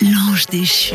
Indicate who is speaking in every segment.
Speaker 1: L'ange déchu.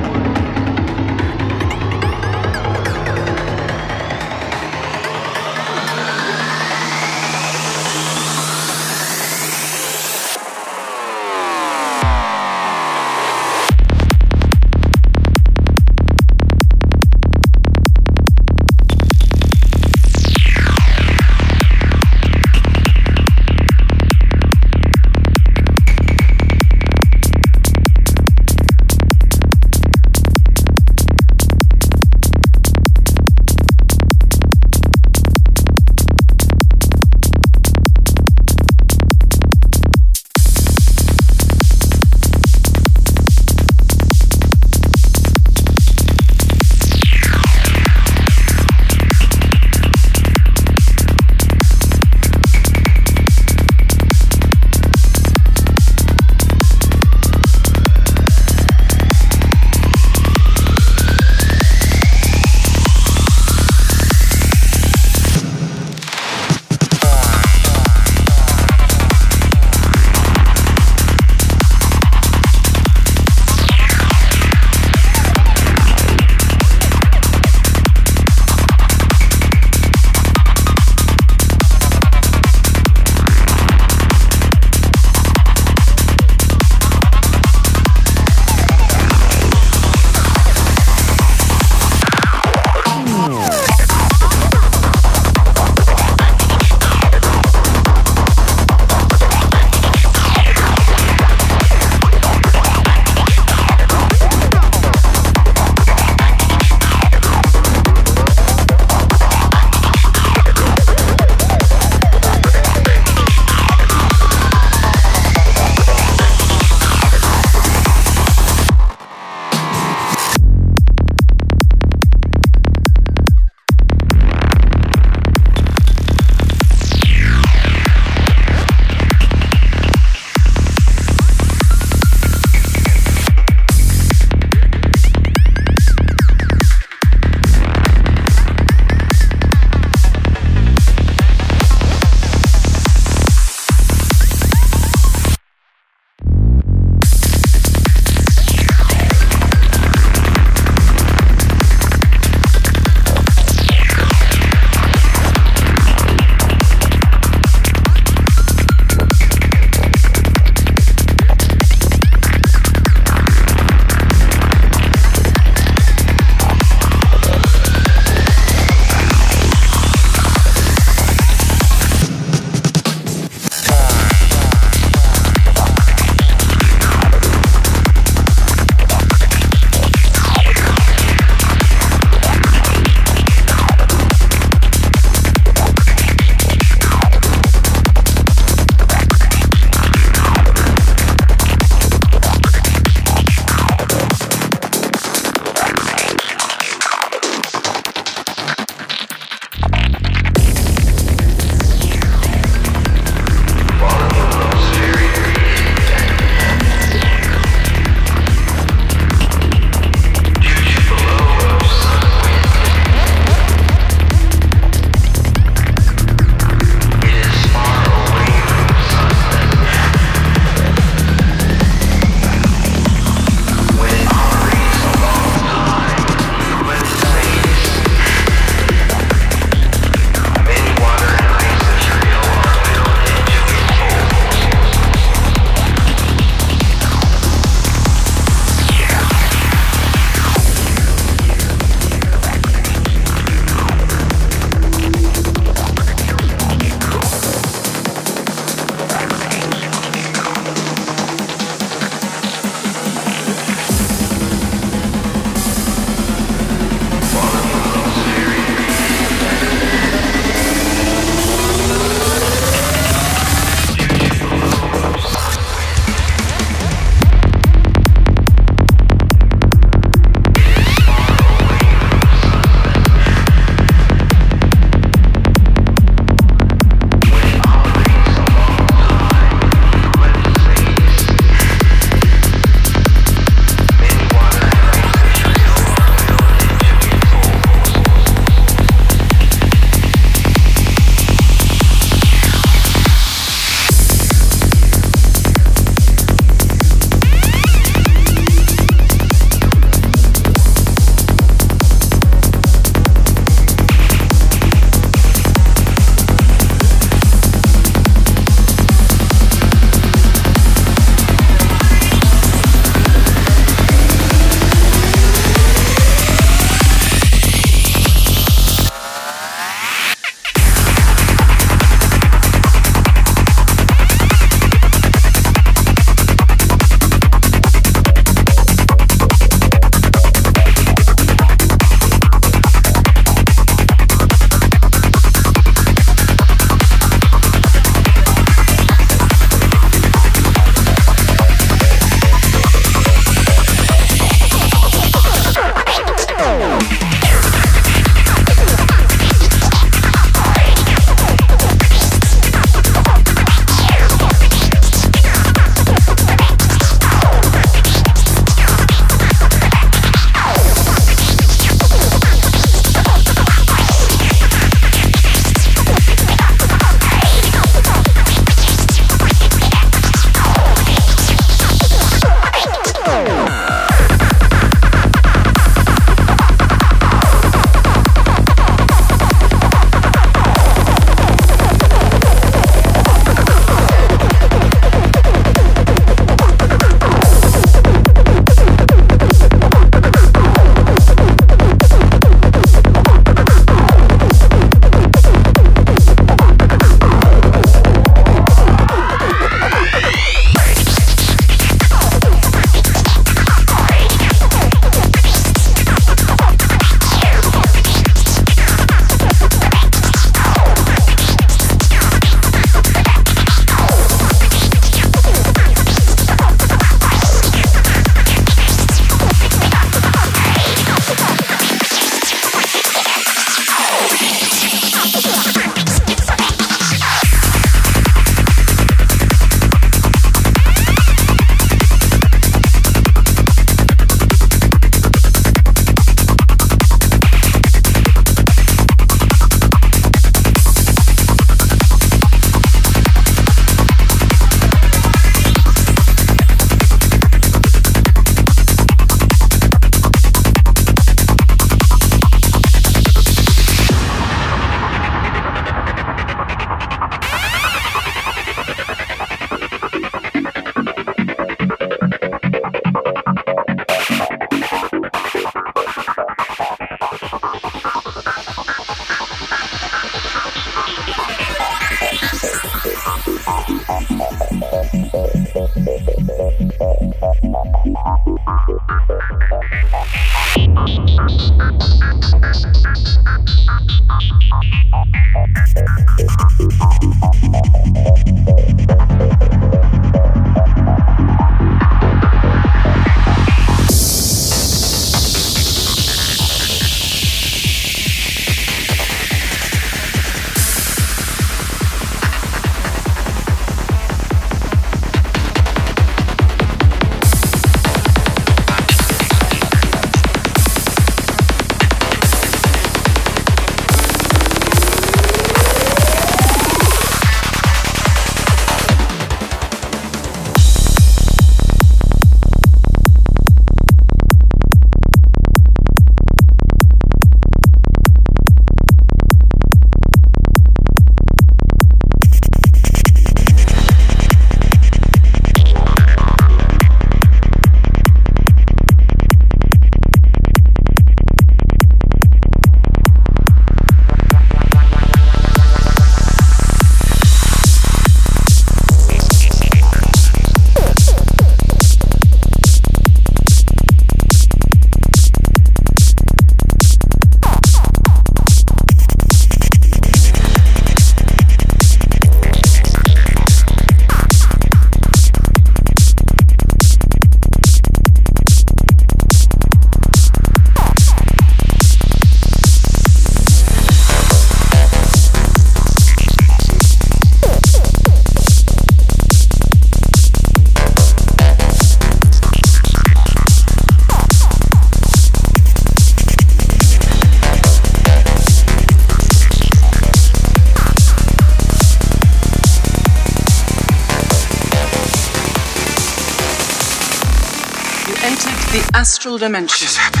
Speaker 2: Astral dimension.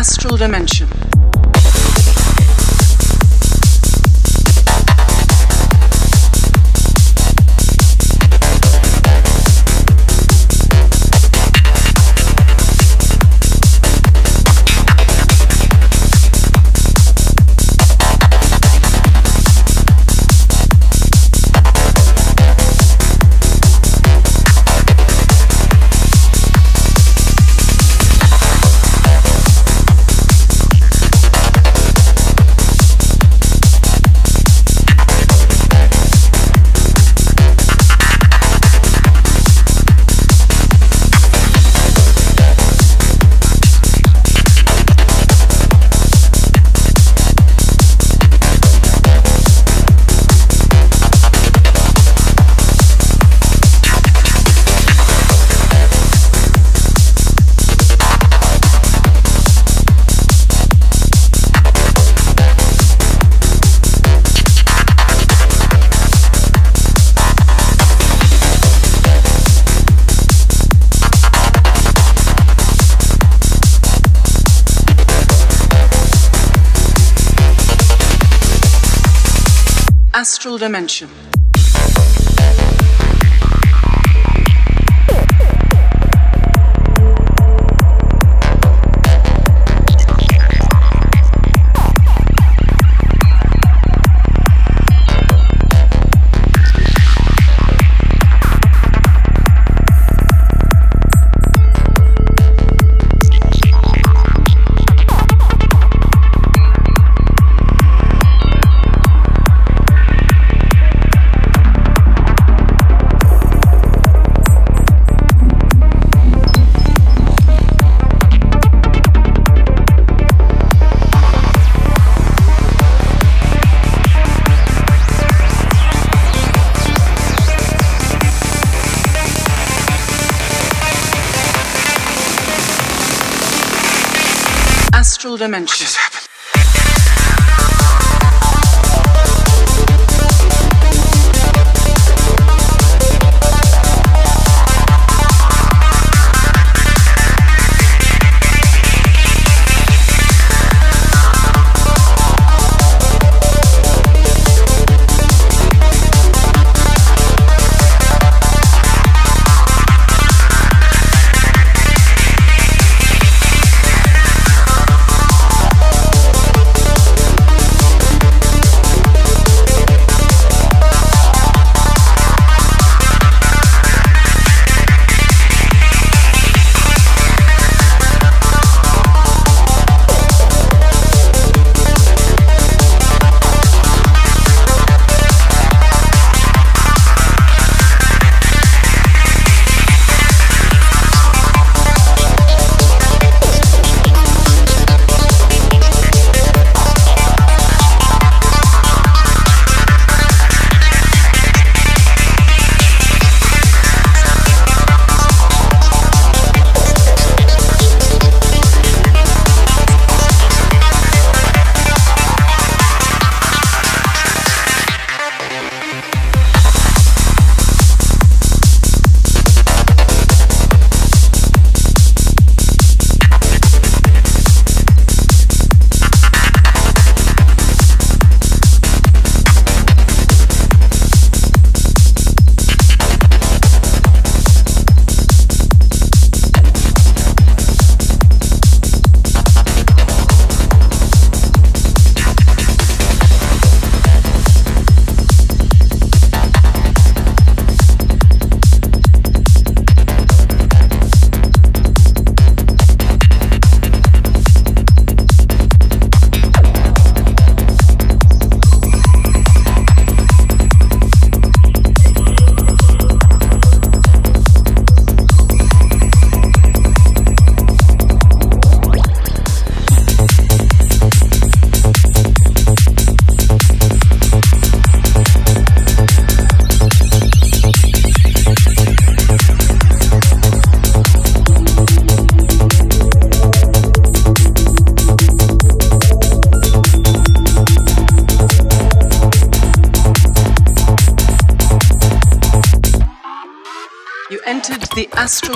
Speaker 2: Astral dimension. Dimension. Astral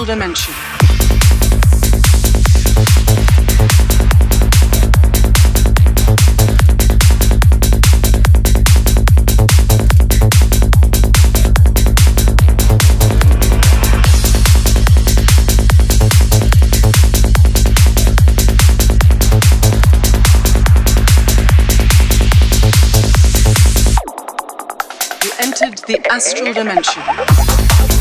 Speaker 2: dimension. You entered the astral dimension.